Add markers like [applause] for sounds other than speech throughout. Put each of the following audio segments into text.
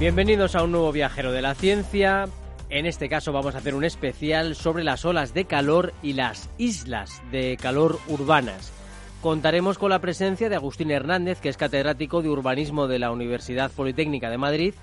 Bienvenidos a un nuevo viajero de la ciencia. En este caso vamos a hacer un especial sobre las olas de calor y las islas de calor urbanas. Contaremos con la presencia de Agustín Hernández, que es catedrático de urbanismo de la Universidad Politécnica de Madrid,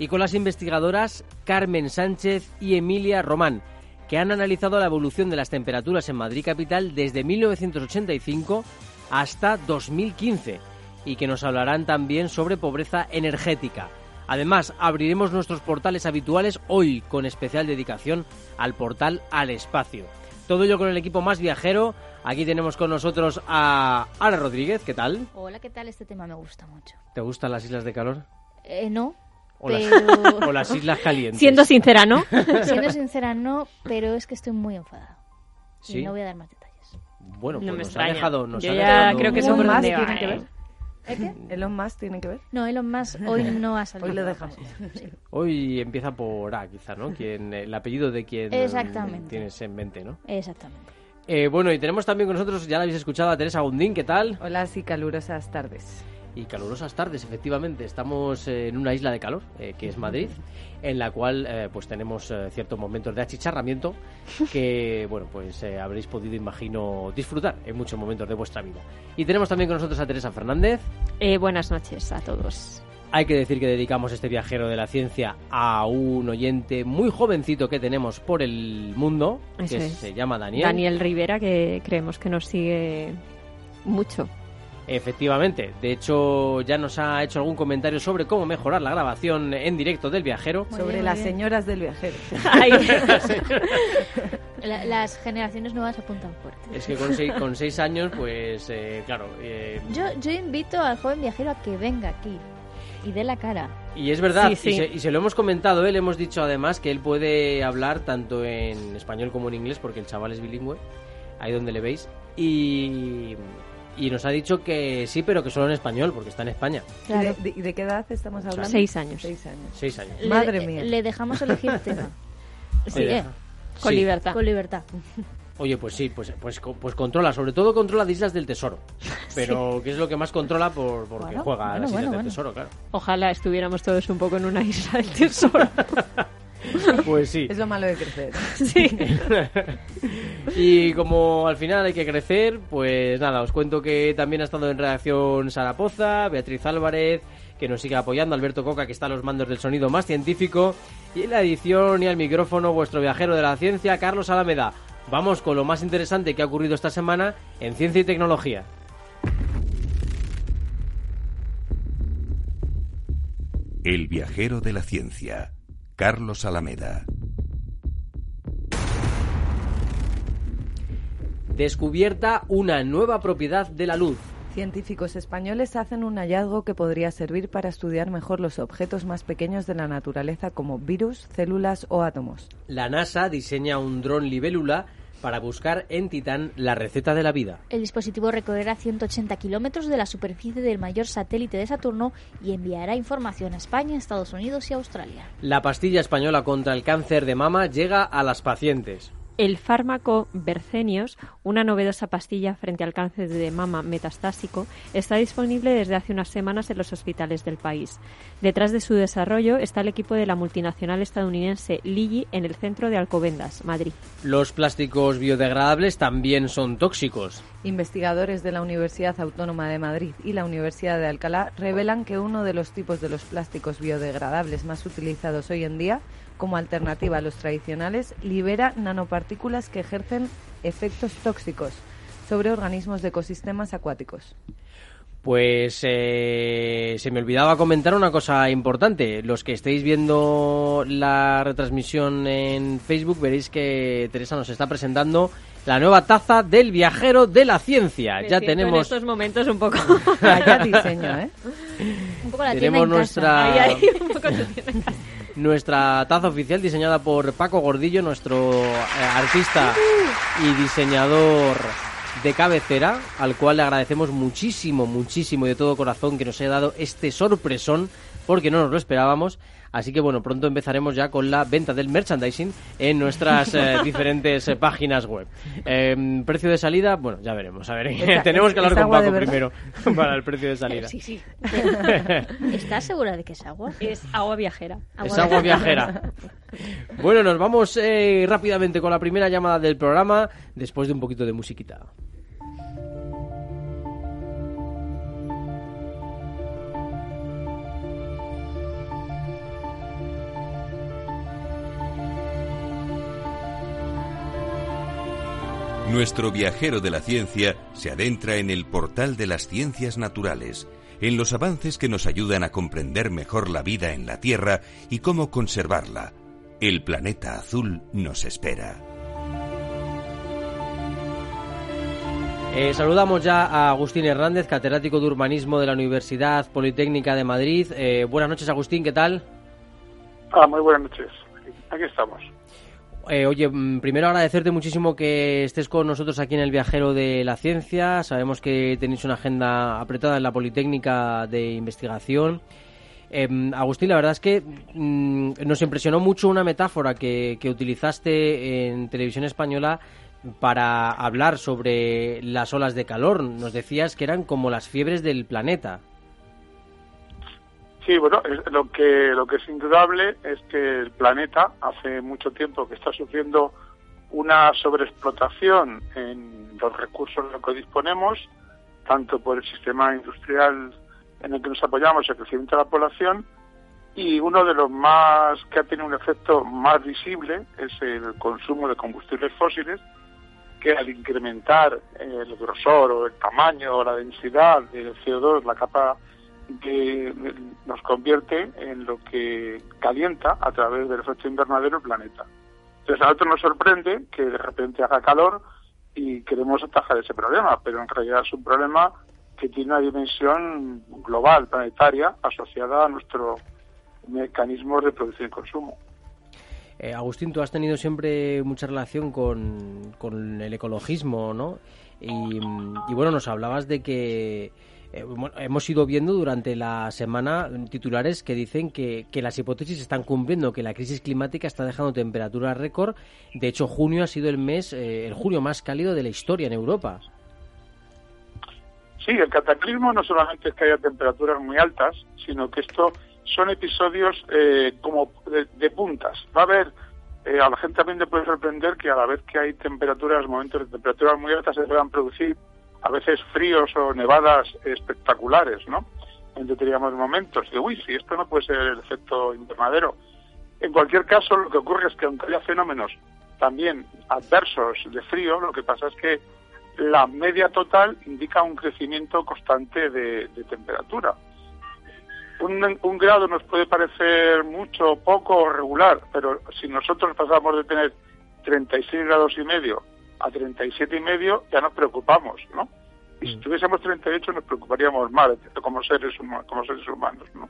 y con las investigadoras Carmen Sánchez y Emilia Román, que han analizado la evolución de las temperaturas en Madrid capital desde 1985 hasta 2015 y que nos hablarán también sobre pobreza energética. Además, abriremos nuestros portales habituales hoy con especial dedicación al portal al espacio. Todo ello con el equipo más viajero. Aquí tenemos con nosotros a Ara Rodríguez. ¿Qué tal? Hola, ¿qué tal? Este tema me gusta mucho. ¿Te gustan las islas de calor? Eh, no. O, las, pero... [laughs] o las islas calientes. Siendo sincera, ¿no? [laughs] Siendo sincera, no, pero es que estoy muy enfadada. ¿Sí? Y no voy a dar más detalles. Bueno, No pues me nos extraña. ha dejado... Nos Yo ha ya dejado- creo que eso por va, tiene que ¿eh? ver. ¿Eh, qué? [laughs] Elon Musk tiene que ver. No, Elon Musk hoy no ha salido. Hoy la dejamos. Sí. Hoy empieza por A, quizá, ¿no? Quien, el apellido de quien Exactamente. tienes en mente, ¿no? Exactamente. Eh, bueno, y tenemos también con nosotros, ya la habéis escuchado, a Teresa Gundín, ¿qué tal? Hola, sí, calurosas tardes. Y calurosas tardes, efectivamente. Estamos eh, en una isla de calor, eh, que es Madrid, en la cual eh, pues tenemos eh, ciertos momentos de achicharramiento que, [laughs] bueno, pues eh, habréis podido, imagino, disfrutar en muchos momentos de vuestra vida. Y tenemos también con nosotros a Teresa Fernández. Eh, buenas noches a todos. Hay que decir que dedicamos este viajero de la ciencia a un oyente muy jovencito que tenemos por el mundo, Eso que es. se llama Daniel. Daniel Rivera, que creemos que nos sigue mucho. Efectivamente, de hecho ya nos ha hecho algún comentario sobre cómo mejorar la grabación en directo del viajero. Muy Sobre bien, las bien. señoras del viajero. [laughs] Ay, [laughs] La- las generaciones nuevas apuntan fuerte. Es que con seis, con seis años, pues eh, claro, eh, Yo, yo invito al joven viajero a que venga aquí y dé la cara. y es verdad, Sí, sí. Y, se, y se lo hemos comentado, él hemos dicho además que él puede hablar tanto en español como en inglés, porque el chaval es bilingüe, ahí donde le veis, y, y nos ha dicho que sí, pero que solo en español, porque está en España, ¿Y de, de- y de qué edad estamos hablando? Seis años. Seis años. seis años. Le- Madre mía. Le dejamos elegir tema. [laughs] Sí, eh, deja. con Sí. libertad. Con libertad. Oye, pues sí, pues, pues, pues controla, sobre todo controla de Islas del Tesoro. [laughs] Pero que es lo que más controla por, porque Bueno, juega a bueno, las Islas bueno, del bueno. Tesoro, claro. Ojalá estuviéramos todos un poco en una isla del tesoro. [laughs] Pues sí. Es lo malo de crecer. [laughs] sí. [laughs] Y como al final hay que crecer, pues nada, os cuento que también ha estado en redacción Sara Poza, Beatriz Álvarez, que nos sigue apoyando, Alberto Coca, que está a los mandos del sonido más científico, y en la edición y al micrófono, vuestro viajero de la ciencia, Carlos Alameda. Vamos con lo más interesante que ha ocurrido esta semana en ciencia y tecnología. El viajero de la ciencia. Carlos Alameda. Descubierta una nueva propiedad de la luz. Científicos españoles hacen un hallazgo que podría servir para estudiar mejor los objetos más pequeños de la naturaleza como virus, células o átomos. La NASA diseña un dron libélula para buscar en Titán la receta de la vida. El dispositivo recorrerá 180 kilómetros de la superficie del mayor satélite de Saturno y enviará información a España, Estados Unidos y Australia. La pastilla española contra el cáncer de mama llega a las pacientes. El fármaco Bercenios, una novedosa pastilla frente al cáncer de mama metastásico, está disponible desde hace unas semanas en los hospitales del país. Detrás de su desarrollo está el equipo de la multinacional estadounidense Lilly en el centro de Alcobendas, Madrid. Los plásticos biodegradables también son tóxicos. Investigadores de la Universidad Autónoma de Madrid y la Universidad de Alcalá revelan que uno de los tipos de los plásticos biodegradables más utilizados hoy en día, como alternativa a los tradicionales, libera nanopartículas que ejercen efectos tóxicos sobre organismos de ecosistemas acuáticos. Pues eh, se me olvidaba comentar una cosa importante. Los que estéis viendo la retransmisión en Facebook veréis que Teresa nos está presentando la nueva taza del viajero de la ciencia. Me ya tenemos en estos momentos un poco... Diseño, ¿eh? [laughs] Un poco la tienda tenemos casa. nuestra Ahí, ahí, un poco tu tienda en casa. Nuestra taza oficial diseñada por Paco Gordillo, nuestro eh, artista y diseñador de cabecera, al cual le agradecemos muchísimo, muchísimo y de todo corazón que nos haya dado este sorpresón, porque no nos lo esperábamos. Así que bueno, pronto empezaremos ya con la venta del merchandising en nuestras eh, [laughs] diferentes eh, páginas web. Eh, precio de salida, bueno, ya veremos. A ver, Esa- [laughs] tenemos que ¿es hablar con Paco primero para el precio de salida. [laughs] Sí, sí. ¿Estás segura de que es agua? Es agua viajera. Es agua viajera. Bueno, nos vamos eh, rápidamente con la primera llamada del programa después de un poquito de musiquita. Nuestro viajero de la ciencia se adentra en el portal de las ciencias naturales, en los avances que nos ayudan a comprender mejor la vida en la Tierra y cómo conservarla. El planeta azul nos espera. Eh, saludamos ya a Agustín Hernández, catedrático de urbanismo de la Universidad Politécnica de Madrid. Eh, buenas noches, Agustín, ¿qué tal? Ah, muy buenas noches. Aquí estamos. Eh, oye, mm, primero agradecerte muchísimo que estés con nosotros aquí en el Viajero de la Ciencia. Sabemos que tenéis una agenda apretada en la Politécnica de Investigación. Eh, Agustín, la verdad es que mm, nos impresionó mucho una metáfora que, que utilizaste en televisión española para hablar sobre las olas de calor. Nos decías que eran como las fiebres del planeta. Sí, bueno, lo que lo que es indudable es que el planeta hace mucho tiempo que está sufriendo una sobreexplotación en los recursos de los que disponemos, tanto por el sistema industrial en el que nos apoyamos, el crecimiento de la población, y uno de los más que ha tenido un efecto más visible es el consumo de combustibles fósiles, que al incrementar el grosor o el tamaño o la densidad del CO2, la capa que nos convierte en lo que calienta a través del efecto invernadero el planeta. Entonces a nosotros nos sorprende que de repente haga calor y queremos atajar ese problema, pero en realidad es un problema que tiene una dimensión global, planetaria, asociada a nuestro mecanismo de producción y consumo. Eh, Agustín, tú has tenido siempre mucha relación con, el ecologismo, ¿no? Y, bueno, nos hablabas de que hemos ido viendo durante la semana titulares que dicen que, que las hipótesis están cumpliendo, que la crisis climática está dejando temperaturas récord. De hecho, junio ha sido el mes, eh, el junio más cálido de la historia en Europa. Sí, el cataclismo no solamente es que haya temperaturas muy altas, sino que esto son episodios eh, como de, de puntas. Va a haber, eh, a la gente también le puede sorprender que a la vez que hay temperaturas, momentos de temperaturas muy altas, se puedan producir a veces fríos o nevadas espectaculares, ¿no? En determinados momentos. De, uy, si esto no puede ser el efecto invernadero. En cualquier caso, lo que ocurre es que aunque haya fenómenos también adversos de frío, lo que pasa es que la media total indica un crecimiento constante de, temperatura. Un, un, grado nos puede parecer mucho, poco o regular, pero si nosotros pasamos de tener 36 grados y medio a 37 y medio, ya nos preocupamos, ¿no? Y si tuviésemos 38 nos preocuparíamos más como seres, humanos, como seres humanos, ¿no?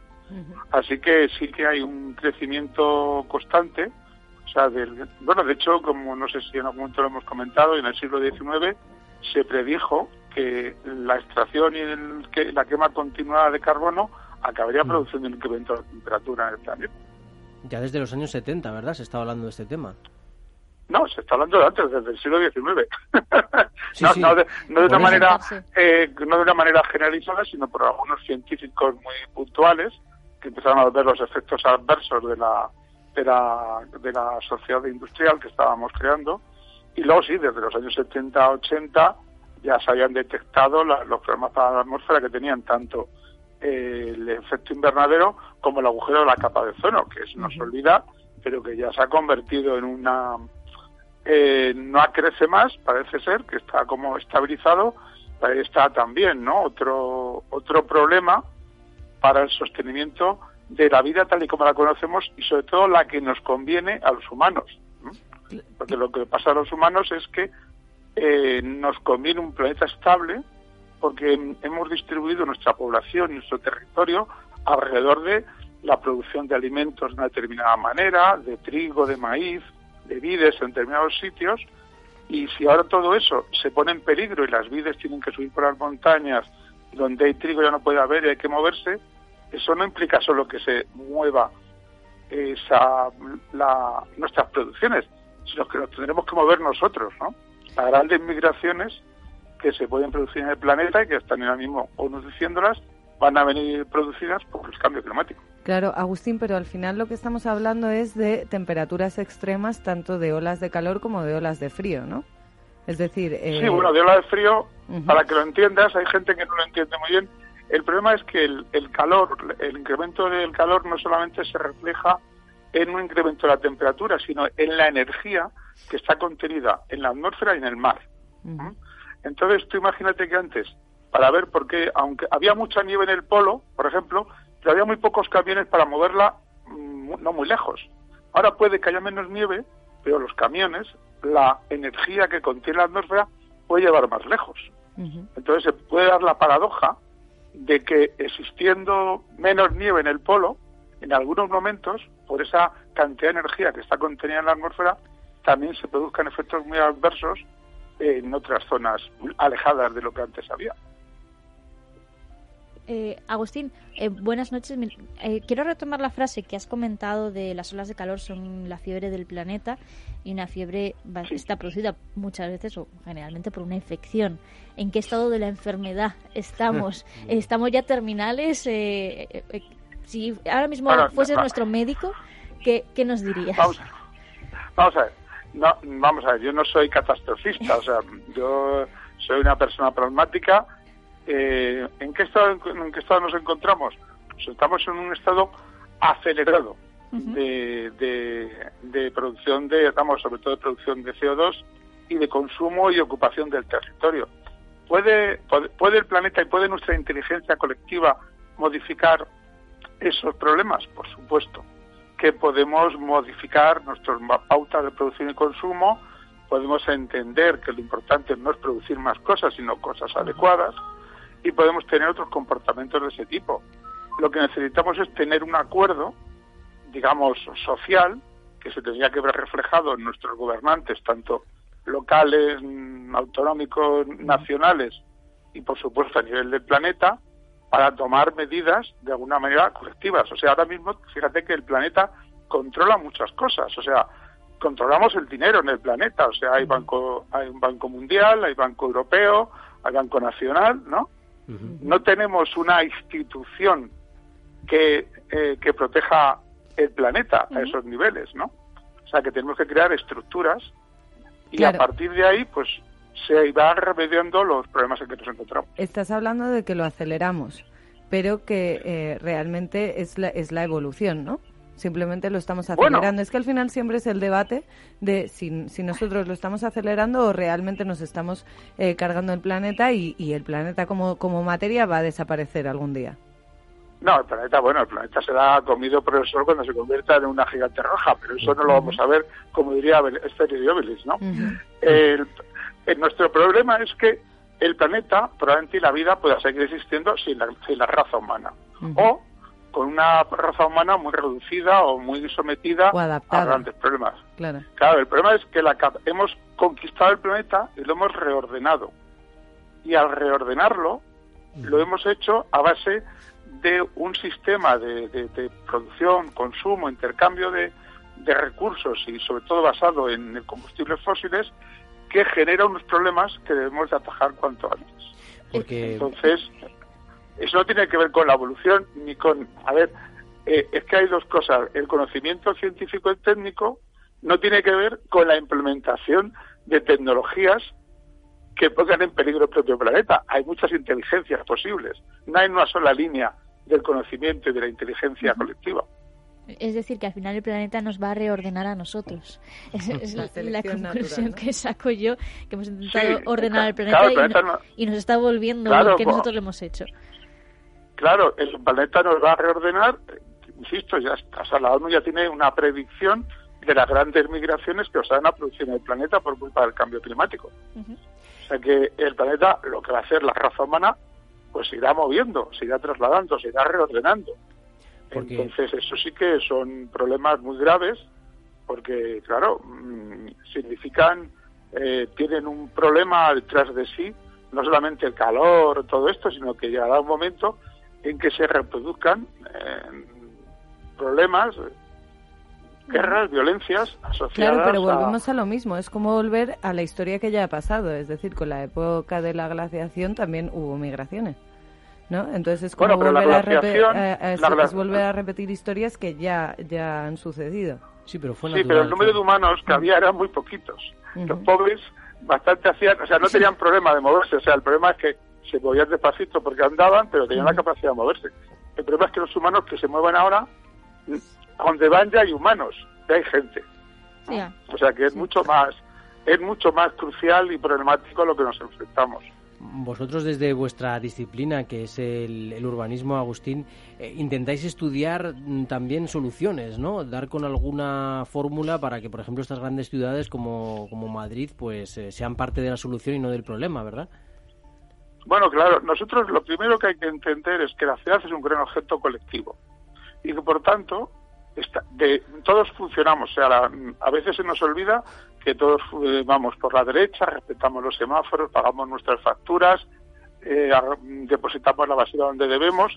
Así que sí que hay un crecimiento constante, o sea, del, bueno, de hecho, como no sé si en algún momento lo hemos comentado, en el siglo XIX se predijo que la extracción y el, que, la quema continuada de carbono acabaría Mm. produciendo un incremento de la temperatura en el planeta. Ya desde los años 70, ¿verdad? Se estaba hablando de este tema. No, se está hablando de antes, desde el siglo XIX. [laughs] Sí, no, sí. no, de, no de una manera, eh, no de una manera generalizada, sino por algunos científicos muy puntuales que empezaron a ver los efectos adversos de la de la, de la sociedad industrial que estábamos creando. Y luego sí, desde los años 70 80 ya se habían detectado la- los problemas para la atmósfera que tenían tanto eh, el efecto invernadero como el agujero de la capa de ozono, que se nos olvida, pero que ya se ha convertido en una... eh, no crece más, parece ser, que está como estabilizado ahí está también, ¿no? Otro, otro problema para el sostenimiento de la vida tal y como la conocemos y sobre todo la que nos conviene a los humanos. Porque lo que pasa a los humanos es que eh, nos conviene un planeta estable porque hemos distribuido nuestra población y nuestro territorio alrededor de la producción de alimentos de una determinada manera, de trigo, de maíz, de vides en determinados sitios, y si ahora todo eso se pone en peligro y las vides tienen que subir por las montañas, donde hay trigo ya no puede haber y hay que moverse, eso no implica solo que se mueva esa, la, nuestras producciones, sino que nos tendremos que mover nosotros, ¿no? Las grandes migraciones que se pueden producir en el planeta y que están ahora mismo unos diciéndolas, van a venir producidas por el cambio climático. Claro, Agustín, pero al final lo que estamos hablando es de temperaturas extremas, tanto de olas de calor como de olas de frío, ¿no? Es decir... Eh... Sí, bueno, de olas de frío, para que lo entiendas, hay gente que no lo entiende muy bien. El problema es que el, el calor, el incremento del calor no solamente se refleja en un incremento de la temperatura, sino en la energía que está contenida en la atmósfera y en el mar. Entonces, tú imagínate que antes para ver por qué, aunque había mucha nieve en el polo, por ejemplo, había muy pocos camiones para moverla mm, no muy lejos. Ahora puede que haya menos nieve, pero los camiones, la energía que contiene la atmósfera, puede llevar más lejos. Entonces se puede dar la paradoja de que existiendo menos nieve en el polo, en algunos momentos, por esa cantidad de energía que está contenida en la atmósfera, también se produzcan efectos muy adversos en otras zonas alejadas de lo que antes había. Eh, Agustín, eh, buenas noches. Eh, quiero retomar la frase que has comentado de las olas de calor son la fiebre del planeta y una fiebre está producida muchas veces o generalmente por una infección. ¿En qué estado de la enfermedad estamos? [laughs] ¿Estamos ya terminales? si ahora mismo fueses nuestro médico, ¿qué, nos dirías? Vamos, vamos a ver. No, vamos a ver, yo no soy catastrofista, o sea, yo soy una persona pragmática eh, ¿en, qué estado, ¿en qué estado nos encontramos? Pues estamos en un estado acelerado de, de, producción de, sobre todo de producción de CO2 y de consumo y ocupación del territorio. ¿Puede, puede, el planeta y puede nuestra inteligencia colectiva modificar esos problemas? Por supuesto. Que podemos modificar nuestras pautas de producción y consumo, podemos entender que lo importante no es producir más cosas, sino cosas adecuadas y podemos tener otros comportamientos de ese tipo. Lo que necesitamos es tener un acuerdo, digamos, social, que se tendría que ver reflejado en nuestros gobernantes, tanto locales, mm, autonómicos, nacionales y, por supuesto, a nivel del planeta, para tomar medidas de alguna manera colectivas. O sea, ahora mismo, fíjate que el planeta controla muchas cosas. O sea, controlamos el dinero en el planeta. O sea, hay banco, hay un banco mundial, hay banco europeo, hay banco nacional, ¿no? No tenemos una institución que, eh, que proteja el planeta a esos niveles, ¿no? O sea, que tenemos que crear estructuras y a partir de ahí, pues se van remediando los problemas en que nos encontramos. Estás hablando de que lo aceleramos, pero que eh, realmente es la, es la evolución, ¿no? Simplemente lo estamos acelerando. Es que al final siempre es el debate de si, si nosotros lo estamos acelerando o realmente nos estamos eh, cargando el planeta y, y, el planeta como, como materia va a desaparecer algún día. No, el planeta, bueno, el planeta será comido por el sol cuando se convierta en una gigante roja, pero eso no lo vamos a ver, como diría Esther ¿no? el, nuestro problema es que el planeta, probablemente la vida pueda seguir existiendo sin la, sin la raza humana. O con una raza humana muy reducida o muy sometida a grandes problemas. Claro. claro, el problema es que la, hemos conquistado el planeta y lo hemos reordenado. Y al reordenarlo, lo hemos hecho a base de un sistema de, producción, consumo, intercambio de, recursos y sobre todo basado en combustibles fósiles que genera unos problemas que debemos de atajar cuanto antes. Entonces, eso no tiene que ver con la evolución ni con... A ver, eh, es que hay dos cosas. El conocimiento científico y técnico no tiene que ver con la implementación de tecnologías que pongan en peligro el propio planeta. Hay muchas inteligencias posibles. No hay una sola línea del conocimiento y de la inteligencia colectiva. Es decir, que al final el planeta nos va a reordenar a nosotros. [laughs] Es, la, conclusión que saco yo, que hemos intentado ordenar el planeta, y, nos está volviendo lo que nosotros le hemos hecho. Claro, el planeta nos va a reordenar, insisto, ya o la ONU ya tiene una predicción de las grandes migraciones que os van a producir en el planeta por culpa del cambio climático. O sea que el planeta, lo que va a hacer la raza humana, pues se irá moviendo, se irá trasladando, se irá reordenando. Entonces, eso sí que son problemas muy graves, porque, claro, mm, significan, eh, tienen un problema detrás de sí, no solamente el calor, todo esto, sino que llegará un momento en que se reproduzcan eh, problemas, guerras, violencias asociadas. Claro, pero volvemos a... lo mismo. Es como volver a la historia que ya ha pasado. Es decir, con la época de la glaciación también hubo migraciones. ¿no? Entonces es como volver, a volver a repetir historias que ya, ya han sucedido. Sí, pero, fue sí, pero el número de humanos que había eran muy poquitos. Los pobres bastante hacían, o sea, no tenían problema de moverse. O sea, el problema es que se movían despacito porque andaban, pero tenían la capacidad de moverse. El problema es que los humanos que se mueven ahora, donde van ya hay humanos, ya hay gente. O sea que es mucho más, es mucho más crucial y problemático a lo que nos enfrentamos. Vosotros desde vuestra disciplina, que es el, urbanismo, Agustín, eh, intentáis estudiar mm, también soluciones, ¿no? Dar con alguna fórmula para que, por ejemplo, estas grandes ciudades como, como Madrid, pues eh, sean parte de la solución y no del problema, ¿verdad? Bueno, claro, nosotros lo primero que hay que entender es que la ciudad es un gran objeto colectivo y que por tanto de, todos funcionamos. O sea, a veces se nos olvida que todos eh, vamos por la derecha, respetamos los semáforos, pagamos nuestras facturas, eh, depositamos la basura donde debemos.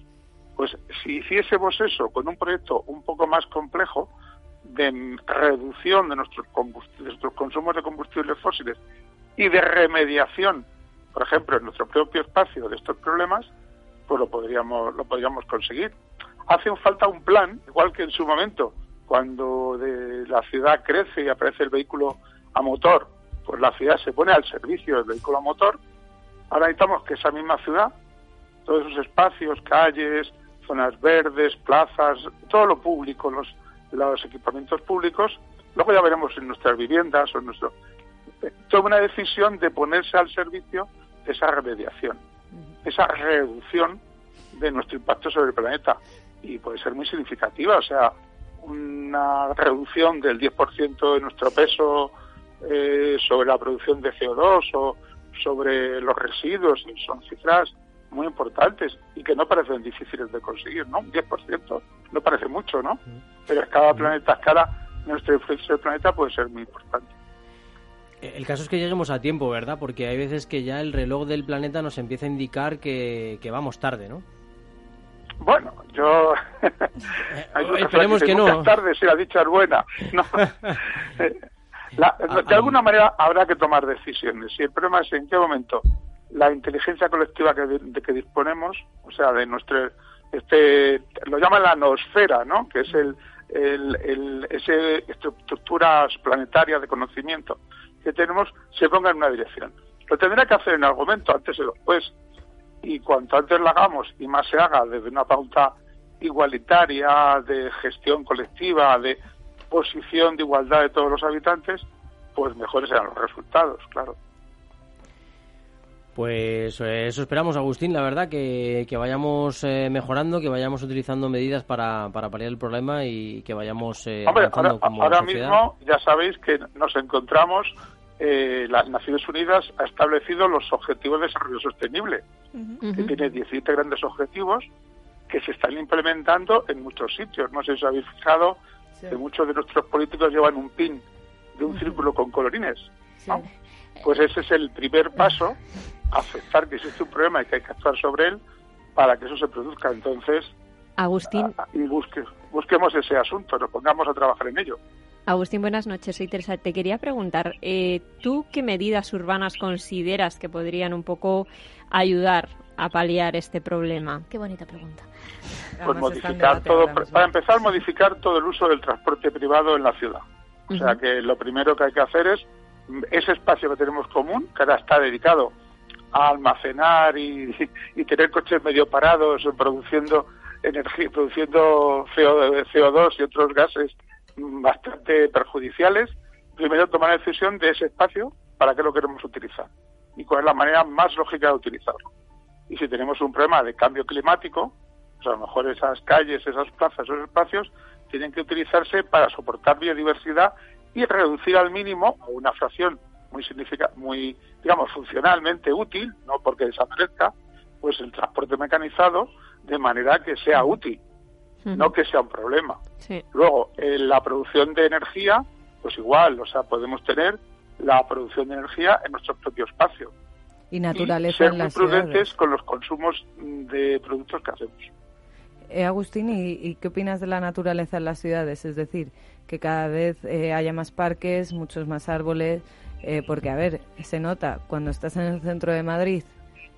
Pues si hiciésemos eso con un proyecto un poco más complejo de reducción de nuestros, de nuestros consumos de combustibles fósiles y de remediación por ejemplo, en nuestro propio espacio de estos problemas, pues lo podríamos, lo podríamos conseguir. Hace falta un plan, igual que en su momento, cuando de la ciudad crece y aparece el vehículo a motor, pues la ciudad se pone al servicio del vehículo a motor. Ahora necesitamos que esa misma ciudad, todos esos espacios, calles, zonas verdes, plazas, todo lo público, los, los equipamientos públicos, luego ya veremos en nuestras viviendas o en nuestro, toma una decisión de ponerse al servicio esa remediación, esa reducción de nuestro impacto sobre el planeta. Y puede ser muy significativa, o sea, una reducción del 10% de nuestro peso eh, sobre la producción de CO2 o sobre los residuos, son cifras muy importantes y que no parecen difíciles de conseguir, ¿no? Un 10% no parece mucho, ¿no? Pero cada planeta, escala, nuestra influencia del planeta puede ser muy importante. El caso es que lleguemos a tiempo, ¿verdad? Porque hay veces que ya el reloj del planeta nos empieza a indicar que, vamos tarde, ¿no? Bueno, yo... [laughs] Eh, esperemos que no. tarde si la dicha es buena. [laughs] Ah, de alguna manera habrá que tomar decisiones. Y el problema es en qué momento la inteligencia colectiva que, de que disponemos, o sea, de nuestro... Este, lo llaman la noosfera, ¿no? Que es el, el, el, ese estructuras planetarias de conocimiento que tenemos se ponga en una dirección. Lo tendrá que hacer en algún momento, antes o después. Y cuanto antes lo hagamos y más se haga desde una pauta igualitaria, de gestión colectiva, de posición de igualdad de todos los habitantes, pues mejores serán los resultados, claro. Pues eh, eso esperamos, Agustín, la verdad, que, vayamos eh, mejorando, que vayamos utilizando medidas para, para paliar el problema y que vayamos eh, Hombre, ahora, mismo ya sabéis que nos encontramos, las Naciones Unidas ha establecido los Objetivos de Desarrollo Sostenible, que tiene 17 grandes objetivos que se están implementando en muchos sitios. No sé si os habéis fijado que muchos de nuestros políticos llevan un pin de un círculo con colorines. Pues ese es el primer paso aceptar que existe un problema y que hay que actuar sobre él para que eso se produzca. Entonces, Agustín. y busque, busquemos ese asunto, nos pongamos a trabajar en ello. Agustín, buenas noches. Soy Teresa. Te quería preguntar, eh, ¿tú qué medidas urbanas consideras que podrían un poco ayudar a paliar este problema? Qué bonita pregunta. Pues modificar todo, para empezar, modificar todo el uso del transporte privado en la ciudad. O sea que lo primero que hay que hacer es ese espacio que tenemos común, que ahora está dedicado a almacenar y, tener coches medio parados produciendo energía, produciendo CO2 y otros gases bastante perjudiciales, primero tomar la decisión de ese espacio para qué lo queremos utilizar y cuál es la manera más lógica de utilizarlo. Y si tenemos un problema de cambio climático, pues a lo mejor esas calles, esas plazas, esos espacios tienen que utilizarse para soportar biodiversidad y reducir al mínimo una fracción muy significa muy digamos funcionalmente útil, no porque desaparezca, pues el transporte mecanizado de manera que sea útil, no que sea un problema. Luego, en la producción de energía, pues igual, o sea, podemos tener la producción de energía en nuestro propio espacio. Y naturaleza ser muy prudentes con los consumos de productos que hacemos. Eh, Agustín, ¿y, qué opinas de la naturaleza en las ciudades? Es decir, que cada vez eh, haya más parques, muchos más árboles, eh, porque, a ver, se nota cuando estás en el centro de Madrid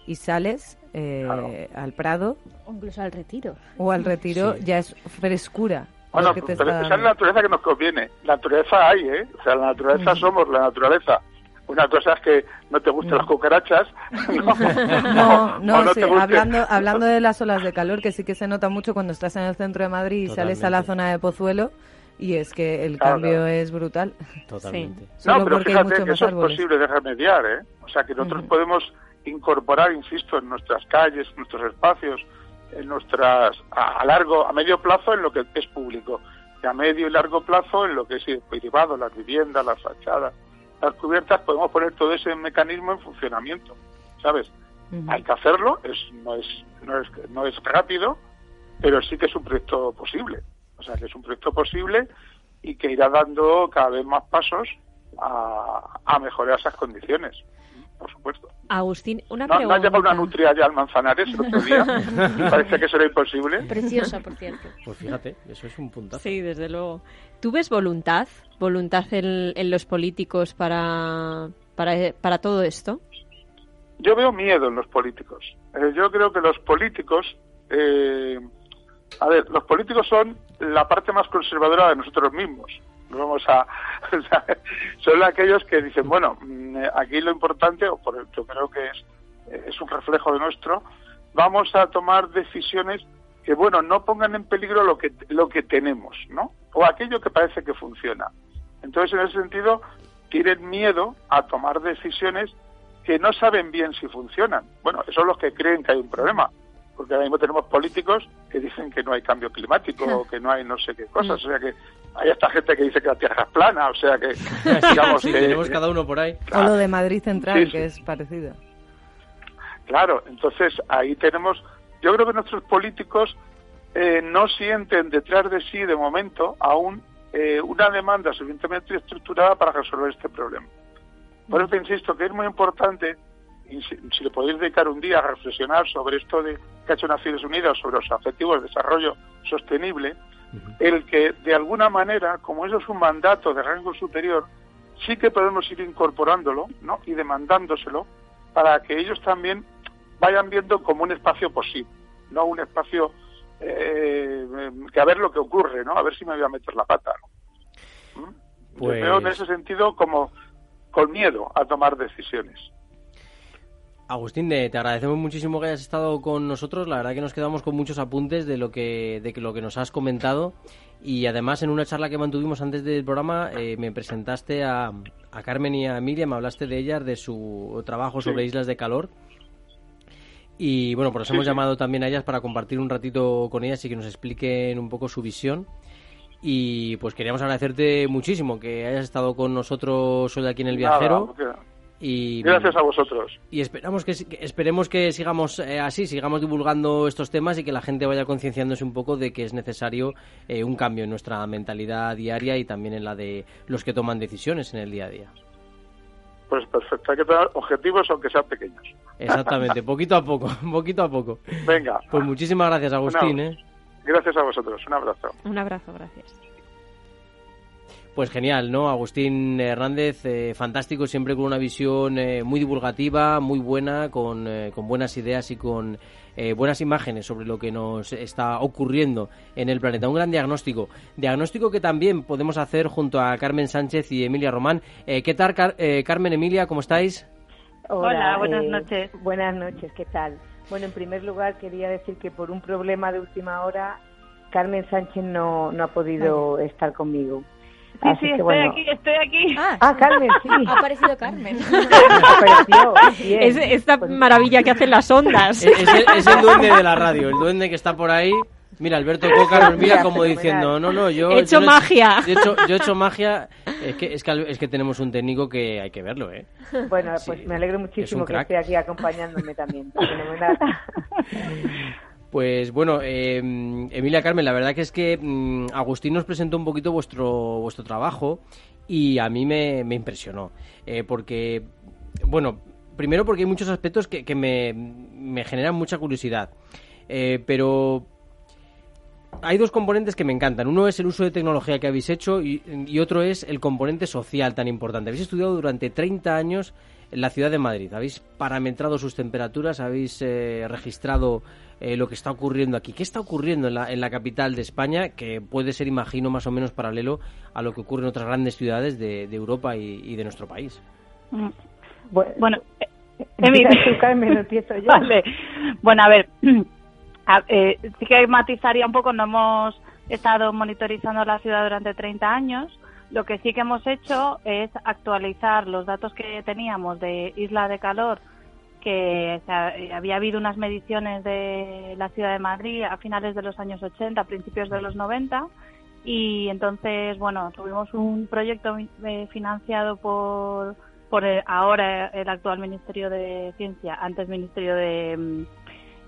y sales eh, al Prado. O incluso al retiro. O al retiro, ya es frescura. Bueno, pero esa es la naturaleza que nos conviene. La naturaleza hay, ¿eh? O sea, la naturaleza somos la naturaleza. Una cosa es que no te gusten las cucarachas. [laughs] No, no, hablando, hablando de las olas de calor, que sí que se nota mucho cuando estás en el centro de Madrid y sales a la zona de Pozuelo, y es que el cambio es brutal. Totalmente. No, pero fíjate que eso es posible de remediar, ¿eh? O sea, que nosotros podemos incorporar, insisto, en nuestras calles, en nuestros espacios, en nuestras a, largo, a medio plazo en lo que es público y a medio y largo plazo en lo que es privado, las viviendas, las fachadas, las cubiertas, podemos poner todo ese mecanismo en funcionamiento, ¿sabes? Hay que hacerlo, es, no, es, no, es, no es rápido, pero sí que es un proyecto posible. O sea, que es un proyecto posible y que irá dando cada vez más pasos a, a mejorar esas condiciones por supuesto. Agustín, una no, pregunta. No ha llegado una nutria allá al Manzanares el otro día. [laughs] parece que será imposible. Preciosa, por cierto. Pues fíjate, eso es un puntazo. Sí, desde luego. ¿Tú ves voluntad, voluntad en, los políticos para, para, todo esto? Yo veo miedo en los políticos. Eh, yo creo que los políticos... Eh, a ver, los políticos son la parte más conservadora de nosotros mismos. Vamos a, [laughs] son aquellos que dicen, bueno, mm, aquí lo importante, o por yo creo que es, es un reflejo de nuestro, vamos a tomar decisiones que, bueno, no pongan en peligro lo que, lo que tenemos, ¿no? O aquello que parece que funciona. Entonces, en ese sentido, tienen miedo a tomar decisiones que no saben bien si funcionan. Bueno, esos son los que creen que hay un problema porque ahora mismo tenemos políticos que dicen que no hay cambio climático o que no hay no sé qué cosas, o sea que hay esta gente que dice que la Tierra es plana, o sea que [laughs] digamos que tenemos cada uno por ahí. o lo de Madrid Central, que es parecido. Claro, entonces ahí tenemos, yo creo que nuestros políticos eh, no sienten detrás de sí de momento aún eh, una demanda suficientemente estructurada para resolver este problema. Por eso te insisto que es muy importante si, le podéis dedicar un día a reflexionar sobre esto de que ha hecho Naciones Unidas sobre los objetivos de desarrollo sostenible, el que de alguna manera, como eso es un mandato de rango superior, sí que podemos ir incorporándolo ¿no? y demandándoselo para que ellos también vayan viendo como un espacio posible, no un espacio eh, que a ver lo que ocurre, ¿no? A ver si me voy a meter la pata. ¿no? Pues... veo en ese sentido como con miedo a tomar decisiones. Agustín, te agradecemos muchísimo que hayas estado con nosotros. La verdad que nos quedamos con muchos apuntes de lo que, de lo que nos has comentado. Y además, en una charla que mantuvimos antes del programa, eh, me presentaste a, Carmen y a Emilia, me hablaste de ellas, de su trabajo sobre islas de calor. Y bueno, pues hemos llamado también a ellas para compartir un ratito con ellas y que nos expliquen un poco su visión. Y pues queríamos agradecerte muchísimo que hayas estado con nosotros hoy aquí en El Viajero. Y, Gracias a vosotros. Y esperamos que, esperemos que sigamos eh, así, sigamos divulgando estos temas y que la gente vaya concienciándose un poco de que es necesario eh, un cambio en nuestra mentalidad diaria y también en la de los que toman decisiones en el día a día. Pues perfecto, hay que tener objetivos aunque sean pequeños. Exactamente, [laughs] poquito a poco, [laughs] poquito a poco. Venga. Pues muchísimas gracias, Agustín. ¿eh? Gracias a vosotros, un abrazo. Un abrazo, gracias. Pues genial, ¿no? Agustín Hernández, eh, fantástico, siempre con una visión eh, muy divulgativa, muy buena, con, eh, con buenas ideas y con buenas imágenes sobre lo que nos está ocurriendo en el planeta. Un gran diagnóstico. Diagnóstico que también podemos hacer junto a Carmen Sánchez y Emilia Román. ¿Qué tal, Carmen, Emilia? ¿Cómo estáis? Hola, buenas noches. Buenas noches, ¿qué tal? Bueno, en primer lugar quería decir que por un problema de última hora Carmen Sánchez no, no ha podido estar conmigo. Sí, sí, estoy aquí, estoy aquí. Ah, Carmen, sí. Ha aparecido Carmen. [laughs] Apareció. Bien. Es esta maravilla que hacen las ondas. Es, es el, es el duende de la radio, el duende que está por ahí. Mira, Alberto Coca nos mira como diciendo, no, no, yo... He hecho yo no magia. Yo he hecho, yo he hecho magia. Es que, es, que, es que tenemos un técnico que hay que verlo, ¿eh? Bueno, Sí, pues me alegro muchísimo que crack. esté aquí acompañándome también. [laughs] Pues bueno, eh, Emilia Carmen, la verdad que es que mm, Agustín nos presentó un poquito vuestro, vuestro trabajo y a mí me, impresionó. Eh, porque, bueno, primero porque hay muchos aspectos que, que me, me generan mucha curiosidad. Eh, pero hay dos componentes que me encantan. Uno es el uso de tecnología que habéis hecho y, y otro es el componente social tan importante. Habéis estudiado durante 30 años en la ciudad de Madrid. Habéis parametrado sus temperaturas, habéis eh, registrado eh, lo que está ocurriendo aquí. ¿Qué está ocurriendo en la, en la capital de España? Que puede ser, imagino, más o menos paralelo a lo que ocurre en otras grandes ciudades de, de Europa y, y de nuestro país. Mm. Bueno, eh, [laughs] empiezo yo. Vale. Bueno, a ver, [clears throat] a- eh, sí que matizaría un poco, no hemos estado monitorizando la ciudad durante 30 años. Lo que sí que hemos hecho es actualizar los datos que teníamos de Isla de Calor, que eh, había habido unas mediciones de la ciudad de Madrid a finales de los años 80, principios de los 90, y entonces, bueno, tuvimos un proyecto eh, financiado por, por el- ahora el actual Ministerio de Ciencia, antes Ministerio de mm,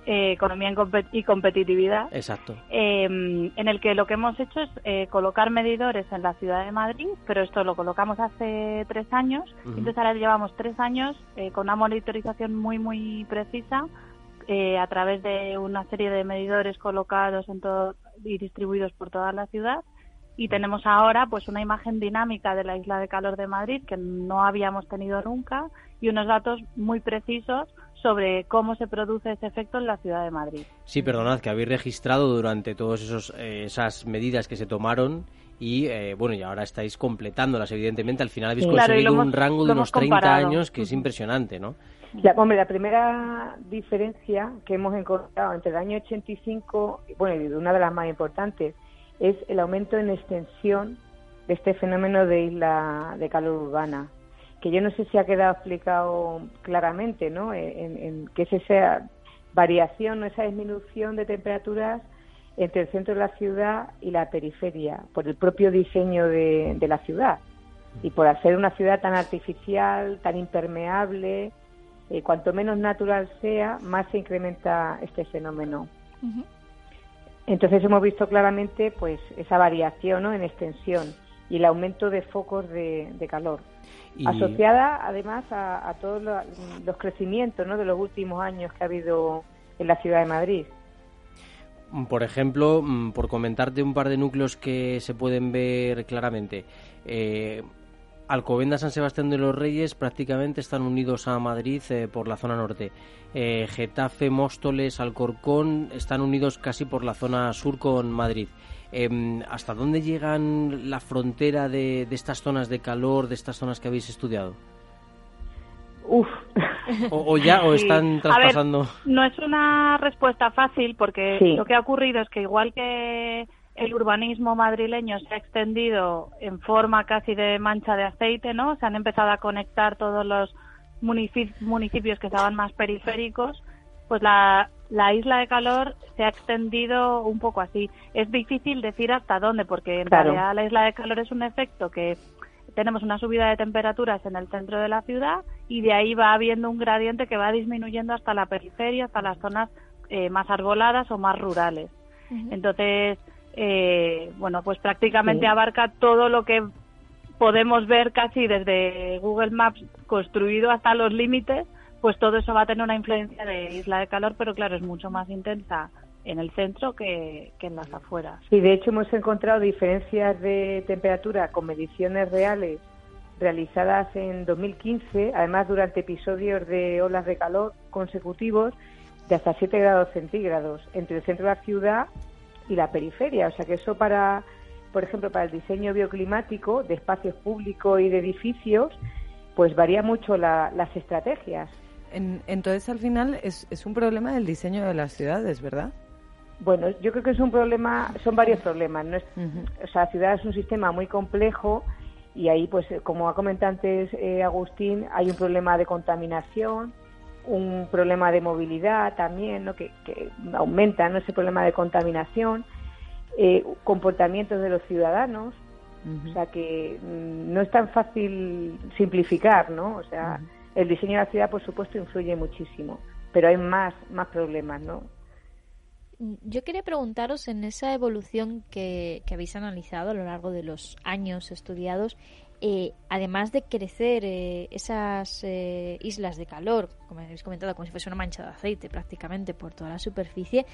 eh, Economía y Compe- y Competitividad, Exacto. eh, en el que lo que hemos hecho es eh, colocar medidores en la ciudad de Madrid, pero esto lo colocamos hace tres años, entonces ahora llevamos tres años eh, con una monitorización muy, muy precisa eh, a través de una serie de medidores colocados en todo, y distribuidos por toda la ciudad. Y tenemos ahora pues una imagen dinámica de la isla de calor de Madrid que no habíamos tenido nunca y unos datos muy precisos sobre cómo se produce ese efecto en la ciudad de Madrid. Sí, perdonad, que habéis registrado durante todas esas medidas que se tomaron y eh, bueno, y ahora estáis completándolas, evidentemente. Al final habéis Sí. Claro, y conseguido un rango de unos 30 comparado. años que es impresionante, ¿no? La, hombre, la primera diferencia que hemos encontrado entre el año 85, y, bueno, y una de las más importantes, es el aumento en extensión de este fenómeno de isla de calor urbana, que yo no sé si ha quedado explicado claramente, ¿no? En, en que es esa variación o esa disminución de temperaturas entre el centro de la ciudad y la periferia, por el propio diseño de, de la ciudad y por hacer una ciudad tan artificial, tan impermeable, eh, cuanto menos natural sea, más se incrementa este fenómeno. Entonces hemos visto claramente pues esa variación ¿no? en extensión y el aumento de focos de, de calor, Y, asociada además a, a todos lo- los crecimientos ¿no? de los últimos años que ha habido en la ciudad de Madrid. por ejemplo, mm, por comentarte un par de núcleos que se pueden ver claramente. Eh, Alcobendas, San Sebastián de los Reyes prácticamente están unidos a Madrid eh, por la zona norte. Eh, Getafe, Móstoles, Alcorcón están unidos casi por la zona sur con Madrid. Em, ¿Hasta dónde llegan la frontera de, de estas zonas de calor, de estas zonas que habéis estudiado? Uf, ¿O, o ya o Sí. están A ver, traspasando? No es una respuesta fácil porque Sí. lo que ha ocurrido es que igual que el urbanismo madrileño se ha extendido en forma casi de mancha de aceite, ¿no? Se han empezado a conectar todos los munici- municipios que estaban más periféricos, pues la, la isla de calor se ha extendido un poco así. Es difícil decir hasta dónde, porque en Claro. realidad la isla de calor es un efecto que tenemos una subida de temperaturas en el centro de la ciudad y de ahí va habiendo un gradiente que va disminuyendo hasta la periferia, hasta las zonas eh, más arboladas o más rurales. Entonces, eh, bueno, pues prácticamente Sí. abarca todo lo que podemos ver casi desde Google Maps construido hasta los límites, pues todo eso va a tener una influencia de isla de calor, pero claro, es mucho más intensa en el centro que, que en las afueras. Sí, de hecho hemos encontrado diferencias de temperatura con mediciones reales realizadas en 2015, además durante episodios de olas de calor consecutivos de hasta 7 grados centígrados entre el centro de la ciudad y la periferia. O sea que eso para, por ejemplo, para el diseño bioclimático de espacios públicos y de edificios, pues varía mucho la- las estrategias. Entonces, al final, es, es un problema del diseño de las ciudades, ¿verdad? Bueno, yo creo que es un problema, son varios problemas. ¿no? Es, O sea, la ciudad es un sistema muy complejo y ahí, pues, como ha comentado antes eh, Agustín, hay un problema de contaminación, un problema de movilidad también, ¿no? que, aumenta ¿no? ese problema de contaminación, eh, comportamientos de los ciudadanos, o sea que mm, no es tan fácil simplificar, ¿no? O sea, el diseño de la ciudad, por supuesto, influye muchísimo, pero hay más, más problemas, ¿no? Yo quería preguntaros en esa evolución que, habéis analizado a lo largo de los años estudiados, eh, además de crecer eh, esas eh, islas de calor, como habéis comentado, como si fuese una mancha de aceite prácticamente por toda la superficie,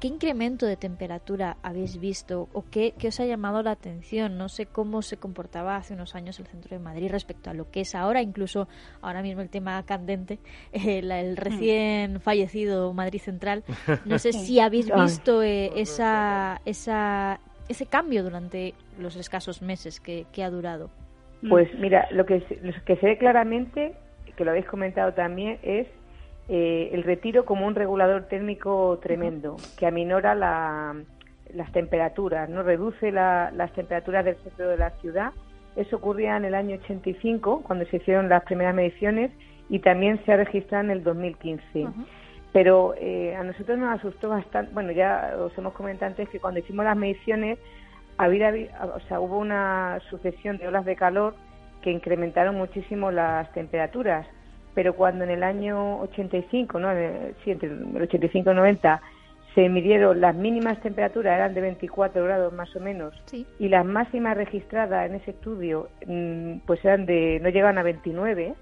¿Qué incremento de temperatura habéis visto o qué, os ha llamado la atención? No sé cómo se comportaba hace unos años el centro de Madrid respecto a lo que es ahora, incluso ahora mismo el tema candente, [laughs] el, recién fallecido Madrid Central. No sé [laughs] si habéis visto eh, esa, esa, ese cambio durante los escasos meses que, ha durado. Pues mira, lo que, lo que se ve claramente, que lo habéis comentado también, es eh, el retiro como un regulador térmico tremendo que aminora las temperaturas, no reduce las temperaturas del centro de la ciudad. Eso ocurría en el año 85, cuando se hicieron las primeras mediciones, y también se ha registrado en el 2015. Pero eh, a nosotros nos asustó bastante, bueno, ya os hemos comentado antes que cuando hicimos las mediciones, había, o sea, hubo una sucesión de olas de calor que incrementaron muchísimo las temperaturas pero cuando en el año 85, ¿no? sí, entre el 85 y 90, se midieron las mínimas temperaturas eran de 24 grados más o menos y las máximas registradas en ese estudio mm, pues eran de no llegaban a 29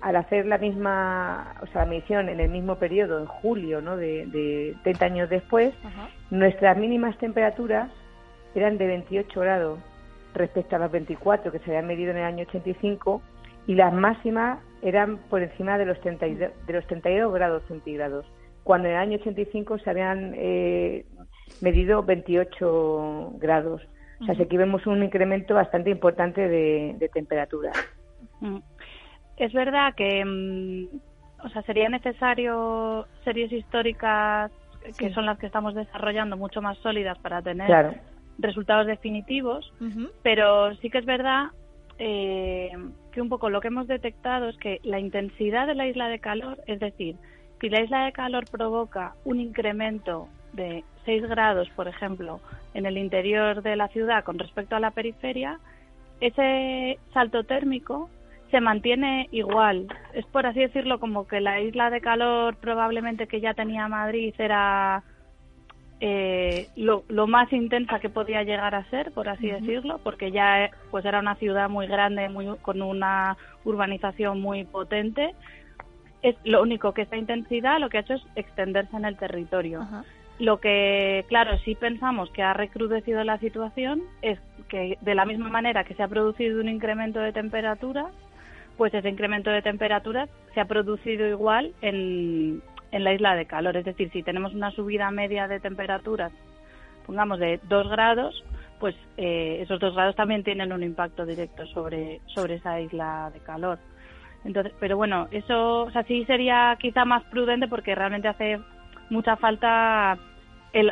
al hacer la misma o sea la medición en el mismo periodo en julio no de, de 30 años después nuestras mínimas temperaturas eran de 28 grados respecto a las 24 que se habían medido en el año 85 y las máximas eran por encima de los, 32, de los 32 grados centígrados, cuando en el año 85 se habían eh, medido 28 grados. O sea, aquí vemos un incremento bastante importante de, temperatura. Mm. Es verdad que mm, o sea, sería necesario series históricas que son las que estamos desarrollando mucho más sólidas para tener resultados definitivos, pero sí que es verdad eh, que un poco lo que hemos detectado es que la intensidad de la isla de calor, es decir, si la isla de calor provoca un incremento de 6 grados, por ejemplo, en el interior de la ciudad con respecto a la periferia, ese salto térmico se mantiene igual. Es por así decirlo como que la isla de calor probablemente que ya tenía Madrid era eh, lo, más intensa que podía llegar a ser, por así decirlo, porque ya eh, pues era una ciudad muy grande, muy, con una urbanización muy potente. Es lo único que esta intensidad lo que ha hecho es extenderse en el territorio. Lo que, claro, si pensamos que ha recrudecido la situación es que de la misma manera que se ha producido un incremento de temperatura, pues ese incremento de temperaturas se ha producido igual en, en la isla de calor. Es decir, si tenemos una subida media de temperaturas, pongamos de 2 grados, pues eh, esos 2 grados también tienen un impacto directo sobre, sobre esa isla de calor. Entonces, pero bueno, eso o sea, sí sería quizá más prudente porque realmente hace mucha falta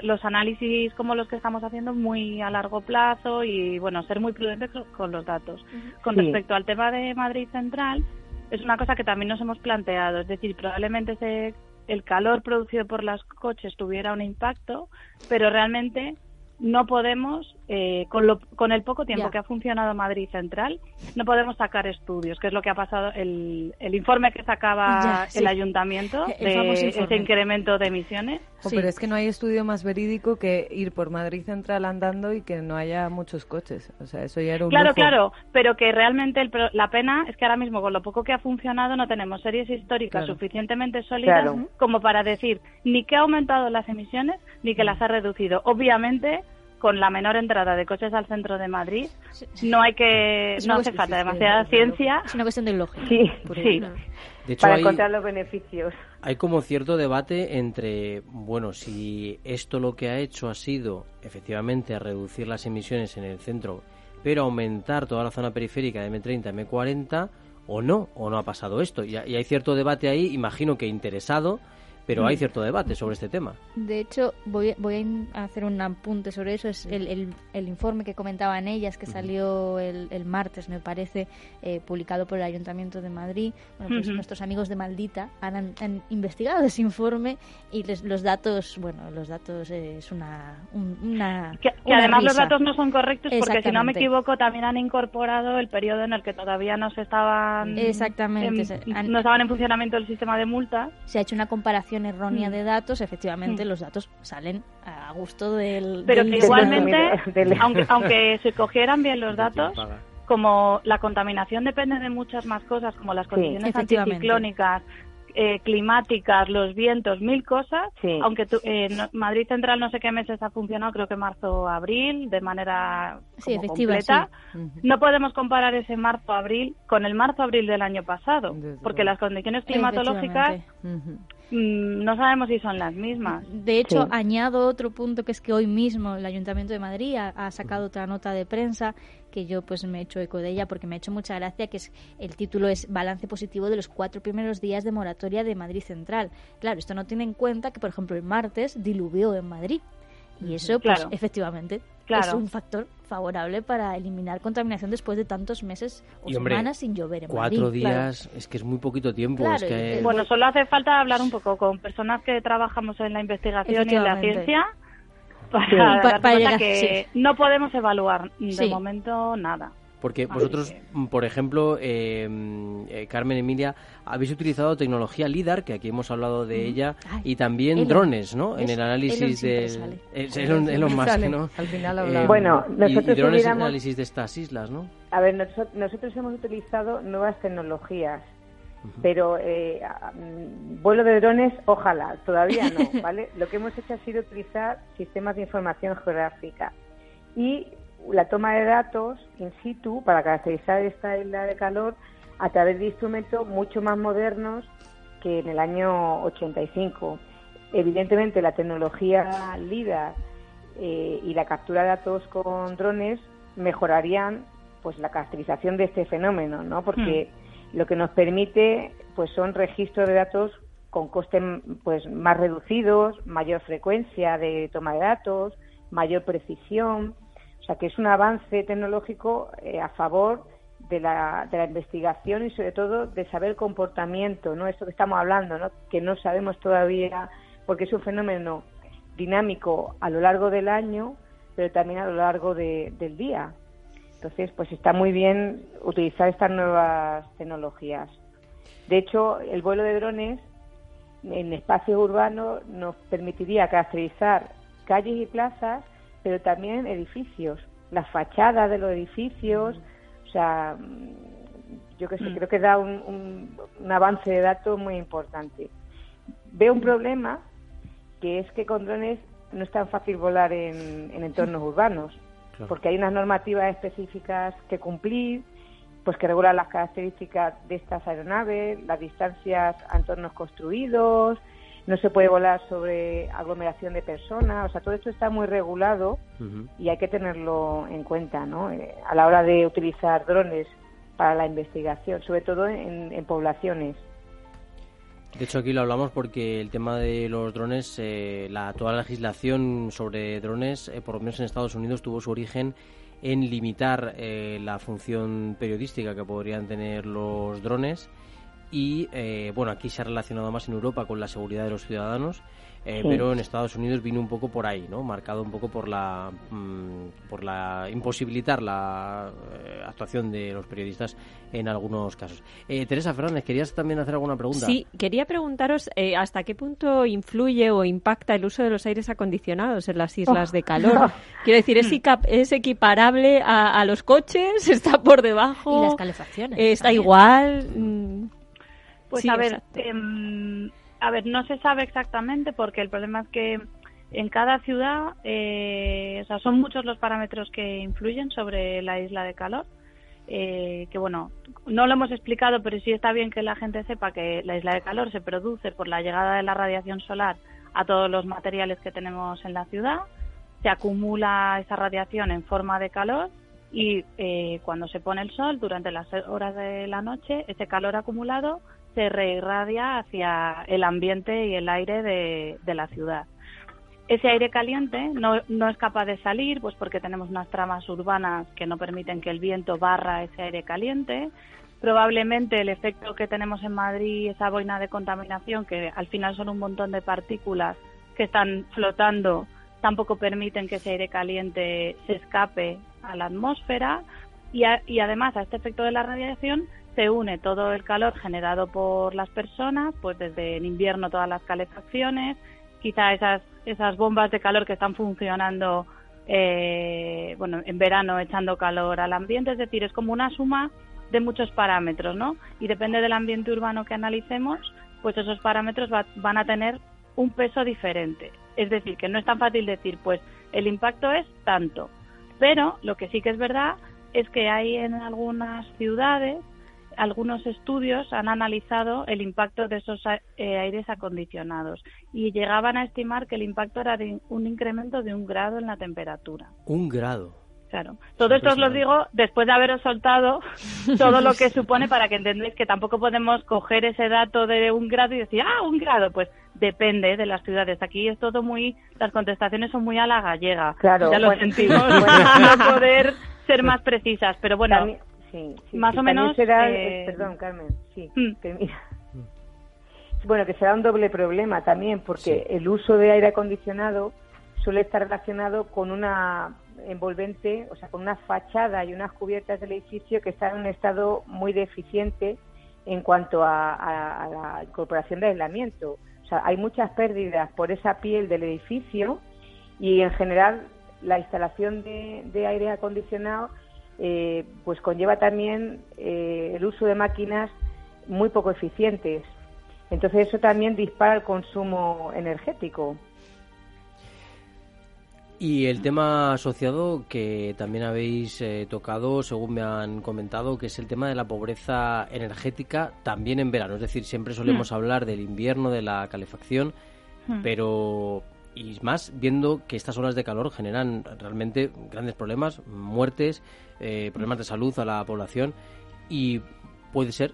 los análisis como los que estamos haciendo muy a largo plazo y bueno, ser muy prudentes con los datos. Con respecto al tema de Madrid Central, es una cosa que también nos hemos planteado, es decir, probablemente se el calor producido por los coches tuviera un impacto, pero realmente no podemos, eh, con, lo, con el poco tiempo que ha funcionado Madrid Central, no podemos sacar estudios, que es lo que ha pasado, el, el informe que sacaba el ayuntamiento de ese incremento de emisiones. Pero es que no hay estudio más verídico que ir por Madrid Central andando y que no haya muchos coches. O sea, eso ya era un Claro, claro, pero que realmente la pena es que ahora mismo con lo poco que ha funcionado no tenemos series históricas suficientemente sólidas como para decir ni que ha aumentado las emisiones ni que las ha reducido. Obviamente con la menor entrada de coches al centro de Madrid, no hay que, no hace falta demasiada ciencia. Es una cuestión de lógica. Sí, sí. para encontrar los beneficios. Hay como cierto debate entre, bueno, si esto lo que ha hecho ha sido efectivamente reducir las emisiones en el centro, pero aumentar toda la zona periférica de M30, M40, o no, o no ha pasado esto. Y, y hay cierto debate ahí, imagino que interesado, pero hay cierto debate sobre este tema. De hecho, voy, voy a hacer un apunte sobre eso. Es el, el, el informe que comentaban ellas, que salió el, el martes, me parece, eh, publicado por el Ayuntamiento de Madrid. Bueno, pues Ujú. nuestros amigos de Maldita han, han investigado [laughs] ese informe y les- los datos, bueno, los datos eh, es una, un- una Que, que una además los risa. datos no son correctos porque si no me equivoco también han incorporado el periodo en el que todavía no se estaban Exactamente, en- han- no estaban en funcionamiento el sistema de multas se ha hecho una comparación errónea Mm. de datos, efectivamente Mm. los datos salen a gusto del... pero del- que igualmente [laughs] aunque aunque se cogieran bien los datos como la contaminación depende de muchas más cosas como las condiciones Efectivamente. anticiclónicas eh, climáticas, los vientos, mil cosas. Sí. Aunque tú- eh, no- Madrid Central no sé qué meses ha funcionado, creo que marzo, abril, de manera Sí, como efectiva, completa. No podemos comparar ese marzo-abril con el marzo-abril del año pasado, Desde porque luego. las condiciones climatológicas. Mm, no sabemos si son las mismas. De hecho, Sí. añado otro punto que es que hoy mismo el Ayuntamiento de Madrid ha, ha sacado otra nota de prensa que yo pues me he hecho eco de ella porque me ha hecho mucha gracia que es el título es balance positivo de los cuatro primeros días de moratoria de Madrid Central. Claro, esto no tiene en cuenta que por ejemplo el martes diluvió en Madrid y eso pues Claro. efectivamente es un factor favorable para eliminar contaminación después de tantos meses o Y, hombre, semanas sin llover en Cuatro Madrid. días, es que es muy poquito tiempo. Claro, es que... el- Bueno, solo hace falta hablar un poco con personas que trabajamos en la investigación y en la ciencia para, Sí. llegar- que no podemos evaluar de Sí. momento nada. Porque vosotros, que- mm, por ejemplo, eh, mm, eh, Carmen Emilia, habéis utilizado tecnología LIDAR, que aquí hemos hablado de ella, Ay, y también Elon. drones, ¿no? En el análisis del... sale. Es Elon, Elon Musk, Sale. ¿no? Al final Eh, hablamos. Bueno, y- y, nosotros drones en hubiéramos- análisis de estas islas, ¿no? A ver, noso- nosotros hemos utilizado nuevas tecnologías, pero eh, mm, vuelo de drones, ojalá, todavía no, [laughs] ¿vale? Lo que hemos hecho ha sido utilizar sistemas de información geográfica y la toma de datos in situ para caracterizar esta isla de calor a través de instrumentos mucho más modernos que en el año 85. Evidentemente, la tecnología LIDAR eh, y la captura de datos con drones mejorarían pues la caracterización de este fenómeno, ¿no? Porque lo que nos permite pues son registros de datos con costes pues más reducidos, mayor frecuencia de toma de datos, mayor precisión, sea que es un avance tecnológico eh, a favor de la, de la investigación y sobre todo de saber comportamiento, ¿no? Esto que estamos hablando, ¿no? Que no sabemos todavía porque es un fenómeno dinámico a lo largo del año, pero también a lo largo de- del día. Entonces, pues está muy bien utilizar estas nuevas tecnologías. De hecho, el vuelo de drones en espacios urbanos nos permitiría caracterizar calles y plazas, pero también edificios, las fachadas de los edificios, o sea, mm, yo que sé, Mm. creo que da un, un- un avance de datos muy importante. Veo un problema que es que con drones no es tan fácil volar en, en entornos urbanos, Claro. porque hay unas normativas específicas que cumplir, pues que regulan las características de estas aeronaves, las distancias a entornos construidos, no se puede volar sobre aglomeración de personas, o sea, todo esto está muy regulado y hay que tenerlo en cuenta, ¿no? Eh, a la hora de utilizar drones para la investigación, sobre todo en, en poblaciones. De hecho, aquí lo hablamos porque el tema de los drones, eh, la, toda la legislación sobre drones, eh, por lo menos en Estados Unidos, tuvo su origen en limitar eh, la función periodística que podrían tener los drones. Y eh, bueno, aquí se ha relacionado más en Europa con la seguridad de los ciudadanos, eh, Sí. pero en Estados Unidos vino un poco por ahí, ¿no? Marcado un poco por la mm, por la imposibilitar la eh, actuación de los periodistas en algunos casos. Eh, Teresa Fernández, querías también hacer alguna pregunta. Sí, quería preguntaros eh, hasta qué punto influye o impacta el uso de los aires acondicionados en las islas de calor. [laughs] Quiero decir, ¿es, ica- es equiparable a, a los coches? [laughs] ¿Está por debajo? Y las calefacciones. ¿Está también. igual? Mm, Pues sí, a ver, em, a ver, no se sabe exactamente porque el problema es que en cada ciudad, eh, o sea, son muchos los parámetros que influyen sobre la isla de calor. eh, que bueno, no lo hemos explicado, pero sí está bien que la gente sepa que la isla de calor se produce por la llegada de la radiación solar a todos los materiales que tenemos en la ciudad. Se acumula esa radiación en forma de calor y eh, cuando se pone el sol durante las horas de la noche, ese calor acumulado se reirradia hacia el ambiente y el aire de, la ciudad. Ese aire caliente no, no, es capaz de salir, pues porque tenemos unas tramas urbanas que no permiten que el viento barra ese aire caliente. Probablemente el efecto que tenemos en Madrid, esa boina de contaminación, que al final son un montón de partículas que están flotando, tampoco permiten que ese aire caliente se escape a la atmósfera. Y, y además a este efecto de la radiación se une todo el calor generado por las personas, pues desde en invierno todas las calefacciones, quizá esas, esas bombas de calor que están funcionando eh, bueno, en verano echando calor al ambiente, es decir, es como una suma de muchos parámetros, ¿no? Y depende del ambiente urbano que analicemos, pues esos parámetros van a tener un peso diferente. Es decir, que no es tan fácil decir, pues el impacto es tanto. Pero lo que sí que es verdad es que hay en algunas ciudades algunos estudios han analizado el impacto de esos eh, aires acondicionados y llegaban a estimar que el impacto era de un incremento de un grado en la temperatura. Un grado. Claro. Todo esto os lo digo después de haberos soltado [laughs] todo lo que supone para que entendáis que tampoco podemos coger ese dato de un grado y decir, ah, un grado. Pues depende de las ciudades. Aquí es todo muy, las contestaciones son muy a la gallega. Claro. Ya lo sentimos, [laughs] [laughs] no poder ser más precisas. Pero bueno, Sí, más o menos. Será, eh, perdón, Carmen, sí, mm. Bueno, que será un doble problema también, porque el uso de aire acondicionado suele estar relacionado con una envolvente, o sea, con una fachada y unas cubiertas del edificio que están en un estado muy deficiente en cuanto a, la incorporación de aislamiento. O sea, hay muchas pérdidas por esa piel del edificio y en general la instalación de aire acondicionado eh, pues conlleva también eh, el uso de máquinas muy poco eficientes. Entonces eso también dispara el consumo energético. Y el tema asociado que también habéis eh, tocado, según me han comentado, que es el tema de la pobreza energética también en verano. Es decir, siempre solemos mm. hablar del invierno, de la calefacción, mm. pero y más viendo que estas olas de calor generan realmente grandes problemas, muertes, eh, problemas de salud a la población y puede ser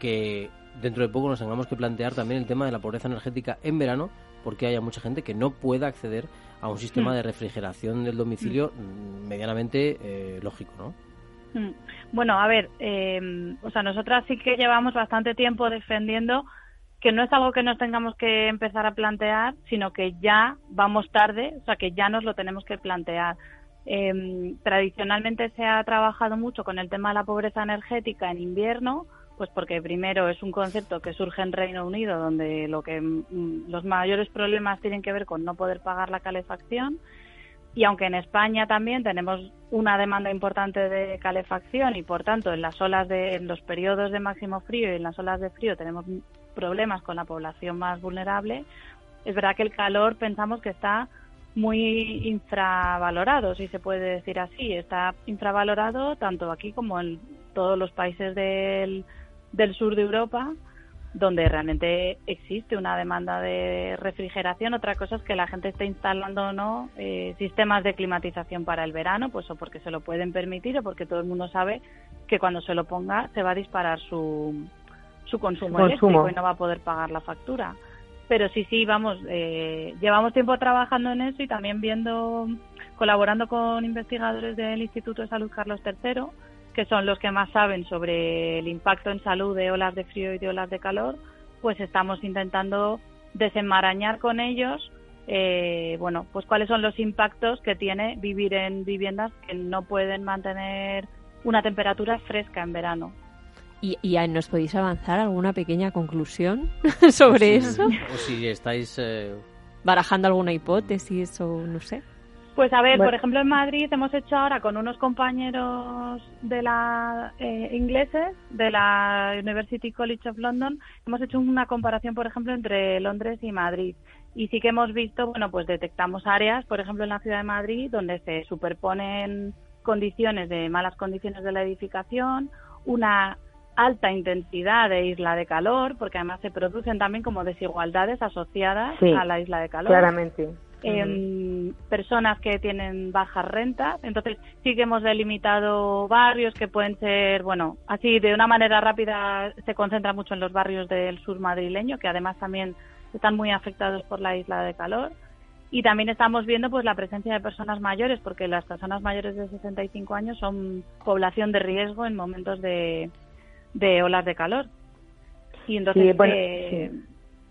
que dentro de poco nos tengamos que plantear también el tema de la pobreza energética en verano porque haya mucha gente que no pueda acceder a un sistema hmm. de refrigeración del domicilio hmm. medianamente eh, lógico, ¿no? Hmm. Bueno, a ver, eh, o sea, nosotras sí que llevamos bastante tiempo defendiendo que no es algo que nos tengamos que empezar a plantear, sino que ya vamos tarde, o sea, que ya nos lo tenemos que plantear. Em, tradicionalmente se ha trabajado mucho con el tema de la pobreza energética en invierno, pues porque primero es un concepto que surge en Reino Unido, donde lo que mm, los mayores problemas tienen que ver con no poder pagar la calefacción. Y aunque en España también tenemos una demanda importante de calefacción y por tanto en las olas de en los periodos de máximo frío y en las olas de frío tenemos problemas con la población más vulnerable, es verdad que el calor pensamos que está muy infravalorado, si se puede decir así. Está infravalorado tanto aquí como en todos los países del, del sur de Europa, donde realmente existe una demanda de refrigeración. Otra cosa es que la gente esté instalando o no eh, sistemas de climatización para el verano, pues o porque se lo pueden permitir o porque todo el mundo sabe que cuando se lo ponga se va a disparar su, su consumo, eléctrico y no va a poder pagar la factura. Pero sí, sí, vamos, eh, llevamos tiempo trabajando en eso y también viendo, colaborando con investigadores del Instituto de Salud Carlos III, que son los que más saben sobre el impacto en salud de olas de frío y de olas de calor, pues estamos intentando desenmarañar con ellos, eh, bueno, pues cuáles son los impactos que tiene vivir en viviendas que no pueden mantener una temperatura fresca en verano. ¿Y, y nos podéis avanzar alguna pequeña conclusión [laughs] sobre eso? O si estáis... Eh, Barajando alguna hipótesis o no sé. Pues a ver, por ejemplo en Madrid hemos hecho ahora con unos compañeros de la eh, ingleses de la University College of London hemos hecho una comparación, por ejemplo, entre Londres y Madrid y sí que hemos visto, bueno, pues detectamos áreas, por ejemplo en la ciudad de Madrid donde se superponen condiciones de malas condiciones de la edificación, una alta intensidad de isla de calor, porque además se producen también como desigualdades asociadas a la isla de calor. Claramente. Em, personas que tienen bajas rentas. Entonces sí que hemos delimitado barrios que pueden ser, bueno, así de una manera rápida se concentra mucho en los barrios del sur madrileño, que además también están muy afectados por la isla de calor. Y también estamos viendo pues la presencia de personas mayores, porque las personas mayores de 65 años son población de riesgo en momentos de, de olas de calor. Y entonces, eh,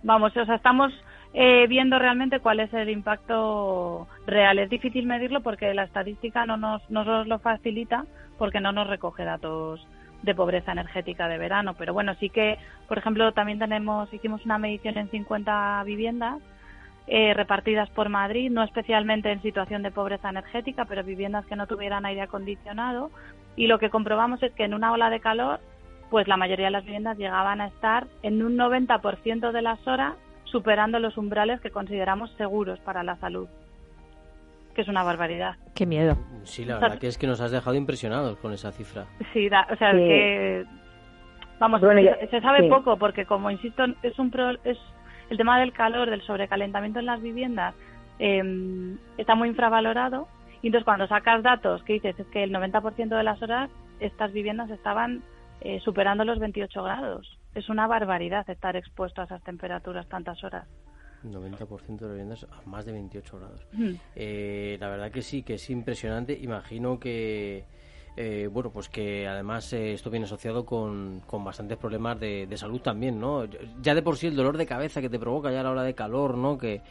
vamos, o sea, estamos eh, viendo realmente cuál es el impacto real. Es difícil medirlo porque la estadística no nos, nos lo facilita porque no nos recoge datos de pobreza energética de verano. Pero bueno, sí que, por ejemplo, también tenemos, hicimos una medición en 50 viviendas eh, repartidas por Madrid, no especialmente en situación de pobreza energética, pero viviendas que no tuvieran aire acondicionado. Y lo que comprobamos es que en una ola de calor, pues la mayoría de las viviendas llegaban a estar en un 90% de las horas superando los umbrales que consideramos seguros para la salud. Que es una barbaridad. Qué miedo. Sí, la verdad que es que nos has dejado impresionados con esa cifra. Sí, o sea, que. Vamos, se sabe poco porque, como insisto, es un es el tema del calor, del sobrecalentamiento en las viviendas, em, está muy infravalorado. Y entonces, cuando sacas datos que dices es que el 90% de las horas estas viviendas estaban eh, superando los 28 grados es una barbaridad estar expuesto a esas temperaturas tantas horas. 90% de viviendas a más de 28 grados. Eh, la verdad que sí, que es impresionante. Imagino que, eh, bueno, pues que además eh, esto viene asociado con, con bastantes problemas de, de, salud también, ¿no? Ya de por sí el dolor de cabeza que te provoca ya a la hora de calor, ¿no? Que,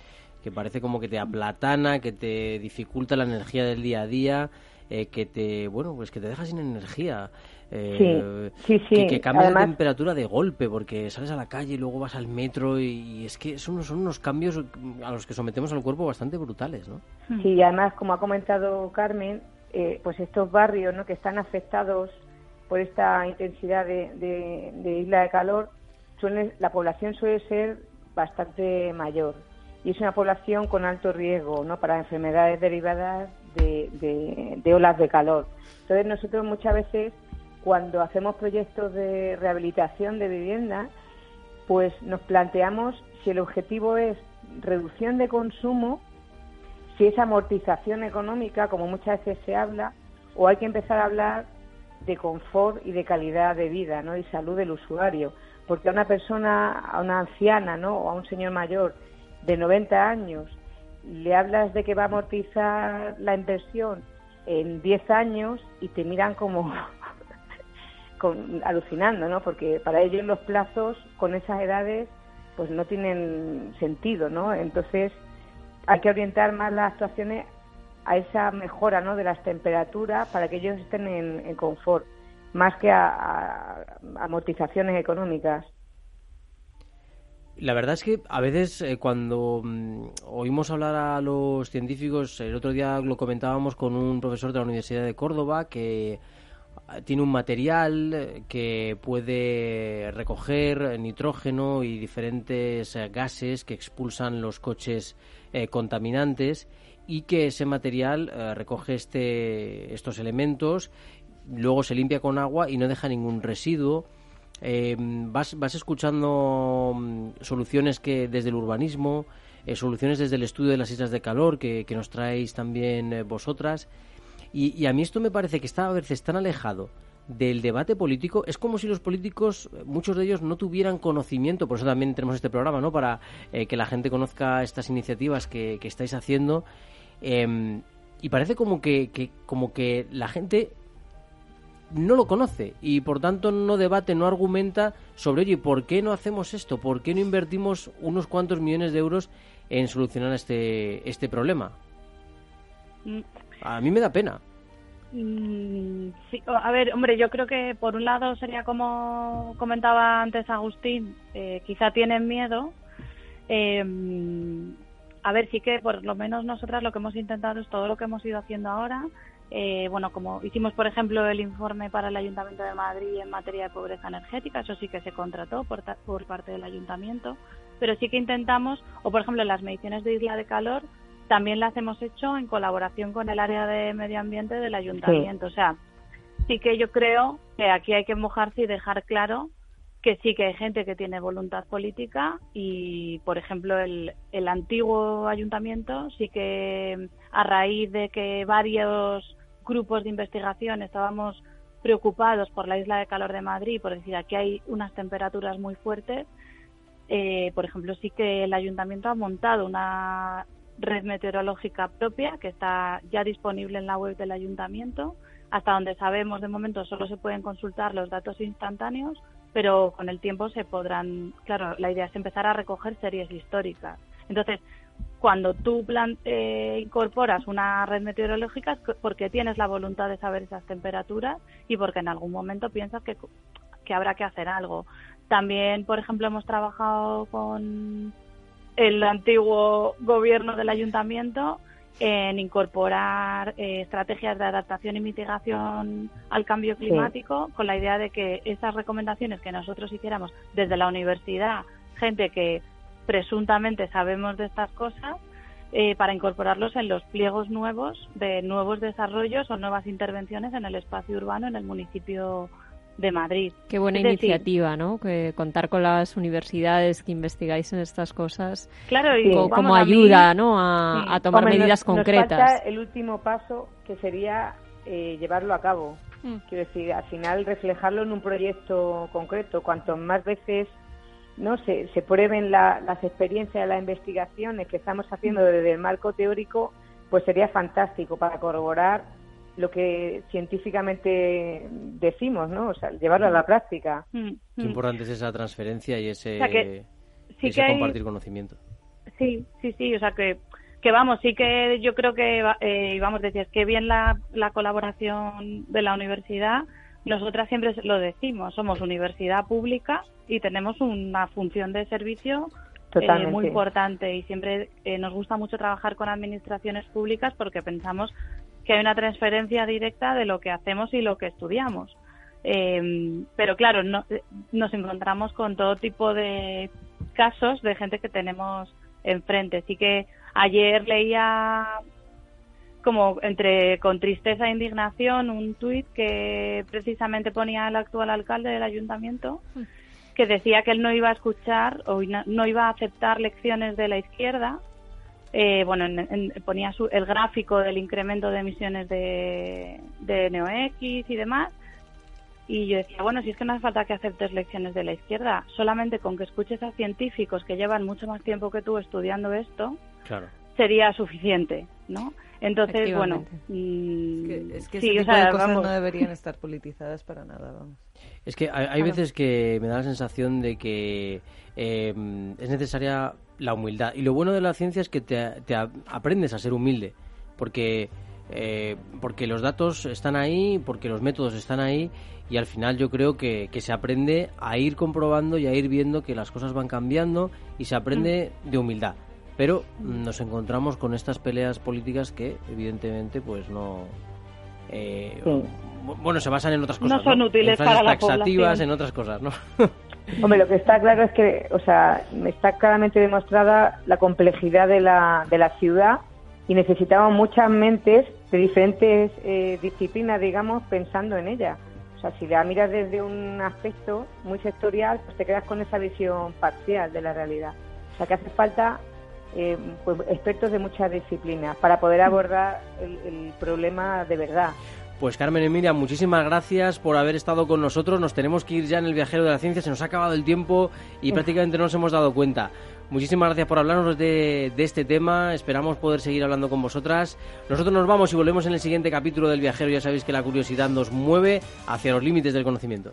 que parece como que te aplatana, que te dificulta la energía del día a día, que te, bueno, pues que te deja sin energía. Eh, sí, sí, Que, cambia la temperatura de golpe, porque sales a la calle y luego vas al metro y es que son, son unos cambios a los que sometemos al cuerpo bastante brutales, ¿no? Sí, y además, como ha comentado Carmen, eh, pues estos barrios ¿no? que están afectados por esta intensidad de, isla de calor, suele, la población suele ser bastante mayor y es una población con alto riesgo ¿no? para enfermedades derivadas de, de olas de calor. Entonces nosotros muchas veces cuando hacemos proyectos de rehabilitación de vivienda, pues nos planteamos si el objetivo es reducción de consumo, si es amortización económica, como muchas veces se habla, o hay que empezar a hablar de confort y de calidad de vida, ¿no? Y salud del usuario, porque a una persona, a una anciana, ¿no? O a un señor mayor de 90 años, le hablas de que va a amortizar la inversión en 10 años y te miran como alucinando, ¿no? Porque para ellos los plazos con esas edades pues no tienen sentido, ¿no? Entonces hay que orientar más las actuaciones a esa mejora, ¿no? De las temperaturas para que ellos estén en, confort, más que a, amortizaciones económicas. La verdad es que a veces eh, cuando mm, oímos hablar a los científicos, el otro día lo comentábamos con un profesor de la Universidad de Córdoba que tiene un material eh, que puede recoger nitrógeno y diferentes eh, gases que expulsan los coches eh, contaminantes y que ese material recoge este, estos elementos, luego se limpia con agua y no deja ningún residuo. vas, vas escuchando mm, soluciones que desde el urbanismo, soluciones desde el estudio de las islas de calor que, que nos traéis también vosotras. Y, a mí esto me parece que está a veces tan alejado del debate político, es como si los políticos, muchos de ellos, no tuvieran conocimiento, por eso también tenemos este programa, ¿no? Para eh, que la gente conozca estas iniciativas que, estáis haciendo. Em, y parece como que, que, como que la gente no lo conoce y por tanto no debate, no argumenta sobre, oye, ¿por qué no hacemos esto? ¿Por qué no invertimos unos cuantos millones de euros en solucionar este, este problema? Mm, a mí me da pena. Mm, a ver, hombre, yo creo que por un lado sería como comentaba antes Agustín, eh, quizá tienen miedo. Eh, a ver, sí que por lo menos nosotras lo que hemos intentado es todo lo que hemos ido haciendo ahora. Eh, bueno, como hicimos, por ejemplo, el informe para el Ayuntamiento de Madrid en materia de pobreza energética, eso sí que se contrató por, por parte del Ayuntamiento, pero sí que intentamos, o por ejemplo, las mediciones de isla de calor, también las hemos hecho en colaboración con el área de medio ambiente del ayuntamiento. O sea, sí que yo creo que aquí hay que mojarse y dejar claro que sí que hay gente que tiene voluntad política y, por ejemplo, el, el antiguo ayuntamiento sí que a raíz de que varios grupos de investigación estábamos preocupados por la isla de calor de Madrid, por decir aquí hay unas temperaturas muy fuertes, eh, por ejemplo, sí que el ayuntamiento ha montado una red meteorológica propia que está ya disponible en la web del ayuntamiento. Hasta donde sabemos de momento solo se pueden consultar los datos instantáneos, pero con el tiempo se podrán, claro, la idea es empezar a recoger series históricas. Entonces, cuando tú eh, incorporas una red meteorológica, porque tienes la voluntad de saber esas temperaturas y porque en algún momento piensas que, que habrá que hacer algo. También, por ejemplo, hemos trabajado con el antiguo gobierno del ayuntamiento en incorporar eh, estrategias de adaptación y mitigación al cambio climático con la idea de que esas recomendaciones que nosotros hiciéramos desde la universidad, gente que presuntamente sabemos de estas cosas, eh, para incorporarlos en los pliegos nuevos de nuevos desarrollos o nuevas intervenciones en el espacio urbano en el municipio de Madrid. Qué buena iniciativa, ¿no? Que contar con las universidades que investigáis en estas cosas. Claro, y como, ayuda, ¿no? A, tomar medidas concretas. Nos falta el último paso que sería eh, llevarlo a cabo. Mm. Quiero decir, al final reflejarlo en un proyecto concreto. Cuanto más veces no se, se prueben las experiencias, las investigaciones que estamos haciendo desde el marco teórico, pues sería fantástico para corroborar lo que científicamente decimos, ¿no? O sea, llevarlo a la práctica. Mm, Qué mm. importante es esa transferencia y ese, compartir conocimiento. Sí, sí, sí, o sea que, que vamos, sí que yo creo que, eh, vamos, decías que bien la, la colaboración de la universidad, nosotras siempre lo decimos, somos universidad pública y tenemos una función de servicio eh, muy importante y siempre eh, nos gusta mucho trabajar con administraciones públicas porque pensamos que hay una transferencia directa de lo que hacemos y lo que estudiamos. Em, pero claro, no, nos encontramos con todo tipo de casos de gente que tenemos enfrente. Así que ayer leía como entre con tristeza e indignación un tuit que precisamente ponía el actual alcalde del ayuntamiento que decía que él no iba a escuchar o no iba a aceptar lecciones de la izquierda eh, bueno, ponía el gráfico del incremento de emisiones de, de NeoX y demás. Y yo decía, bueno, si es que no hace falta que aceptes lecciones de la izquierda, solamente con que escuches a científicos que llevan mucho más tiempo que tú estudiando esto, sería suficiente, ¿no? Entonces, bueno. es que, sí, cosas no deberían [laughs] estar politizadas para nada, vamos. Es que hay, veces que me da la sensación de que eh, es necesaria la humildad. Y lo bueno de la ciencia es que te, aprendes a ser humilde, porque, eh, porque los datos están ahí, porque los métodos están ahí, y al final yo creo que, se aprende a ir comprobando y a ir viendo que las cosas van cambiando y se aprende mm. de humildad. Pero nos encontramos con estas peleas políticas que evidentemente pues no... Eh, bueno, se basan en otras cosas. No son útiles para la taxativas, en otras cosas, ¿no? [laughs] Hombre, lo que está claro es que, o sea, está claramente demostrada la complejidad de la, de la ciudad y necesitamos muchas mentes de diferentes eh, disciplinas, digamos, pensando en ella. O sea, si la miras desde un aspecto muy sectorial, pues te quedas con esa visión parcial de la realidad. O sea, que hace falta eh, pues, expertos de muchas disciplinas para poder abordar el problema de verdad. Pues Carmen Emilia, muchísimas gracias por haber estado con nosotros. Nos tenemos que ir ya en el viajero de la ciencia, se nos ha acabado el tiempo y prácticamente no nos hemos dado cuenta. Muchísimas gracias por hablarnos de, de, este tema. Esperamos poder seguir hablando con vosotras. Nosotros nos vamos y volvemos en el siguiente capítulo del viajero. Ya sabéis que la curiosidad nos mueve hacia los límites del conocimiento.